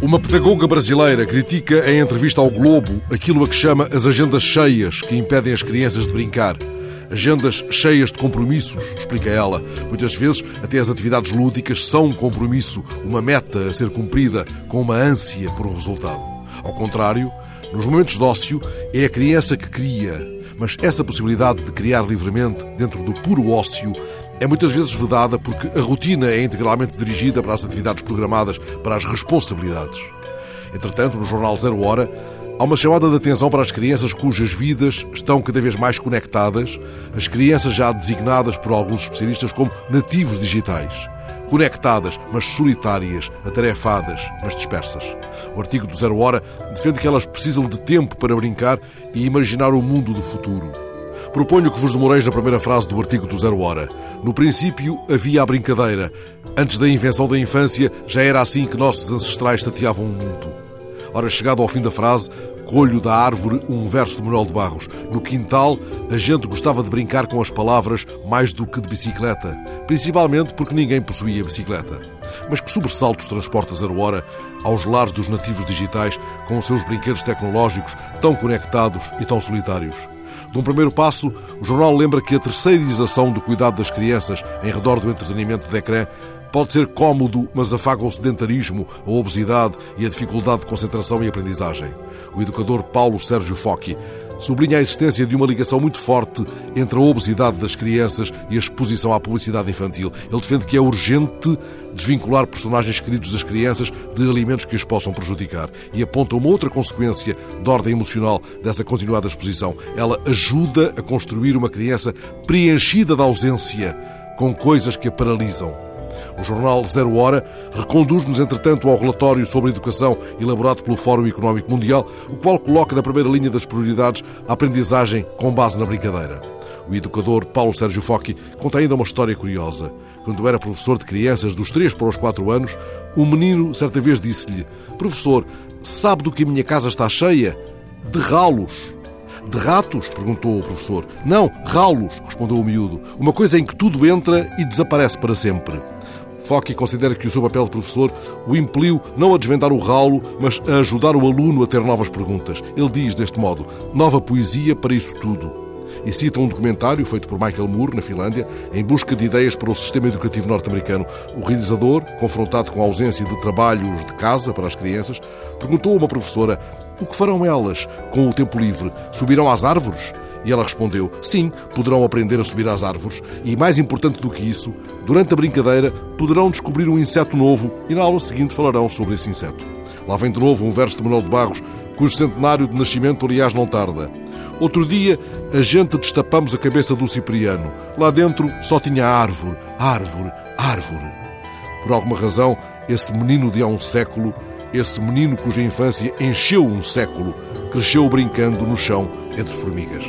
Uma pedagoga brasileira critica em entrevista ao Globo aquilo a que chama as agendas cheias que impedem as crianças de brincar. Agendas cheias de compromissos, explica ela. Muitas vezes, até as atividades lúdicas são um compromisso, uma meta a ser cumprida, com uma ânsia por um resultado. Ao contrário, nos momentos de ócio, é a criança que cria, mas essa possibilidade de criar livremente, dentro do puro ócio, é muitas vezes vedada porque a rotina é integralmente dirigida para as atividades programadas, para as responsabilidades. Entretanto, no jornal Zero Hora, há uma chamada de atenção para as crianças cujas vidas estão cada vez mais conectadas, as crianças já designadas por alguns especialistas como nativos digitais. Conectadas, mas solitárias, atarefadas, mas dispersas. O artigo do Zero Hora defende que elas precisam de tempo para brincar e imaginar o mundo do futuro. Proponho que vos demoreis na primeira frase do artigo do Zero Hora. No princípio havia a brincadeira. Antes da invenção da infância, já era assim que nossos ancestrais tateavam o mundo. Ora, chegado ao fim da frase, colho da árvore um verso de Manuel de Barros. No quintal, a gente gostava de brincar com as palavras mais do que de bicicleta, principalmente porque ninguém possuía bicicleta. Mas que sobressaltos transporta Zero Hora aos lares dos nativos digitais com os seus brinquedos tecnológicos tão conectados e tão solitários? De um primeiro passo, o jornal lembra que a terceirização do cuidado das crianças em redor do entretenimento de ecrã pode ser cómodo, mas afaga o sedentarismo, a obesidade e a dificuldade de concentração e aprendizagem. O educador Paulo Sérgio Focchi sublinha a existência de uma ligação muito forte entre a obesidade das crianças e a exposição à publicidade infantil. Ele defende que é urgente desvincular personagens queridos das crianças de alimentos que os possam prejudicar e aponta uma outra consequência de ordem emocional dessa continuada exposição. Ela ajuda a construir uma criança preenchida da ausência com coisas que a paralisam. O jornal Zero Hora reconduz-nos, entretanto, ao relatório sobre educação elaborado pelo Fórum Económico Mundial, o qual coloca na primeira linha das prioridades a aprendizagem com base na brincadeira. O educador Paulo Sérgio Focchi conta ainda uma história curiosa. Quando era professor de crianças dos 3 para os 4 anos, um menino certa vez disse-lhe: Professor, sabe do que a minha casa está cheia? De ralos. De ratos? perguntou o professor. Não, ralos, respondeu o miúdo. Uma coisa em que tudo entra e desaparece para sempre. Focke considera que o seu papel de professor o impeliu não a desvendar o ralo, mas a ajudar o aluno a ter novas perguntas. Ele diz deste modo: nova poesia para isso tudo. E cita um documentário feito por Michael Moore, na Finlândia, em busca de ideias para o sistema educativo norte-americano. O realizador, confrontado com a ausência de trabalhos de casa para as crianças, perguntou a uma professora o que farão elas com o tempo livre? Subirão às árvores? E ela respondeu: Sim, poderão aprender a subir às árvores. E mais importante do que isso, durante a brincadeira poderão descobrir um inseto novo e na aula seguinte falarão sobre esse inseto. Lá vem de novo um verso de Manuel de Barros, cujo centenário de nascimento, aliás, não tarda. Outro dia, a gente destapamos a cabeça do Cipriano. Lá dentro só tinha árvore, árvore, árvore. Por alguma razão, esse menino de há um século, esse menino cuja infância encheu um século, cresceu brincando no chão entre formigas.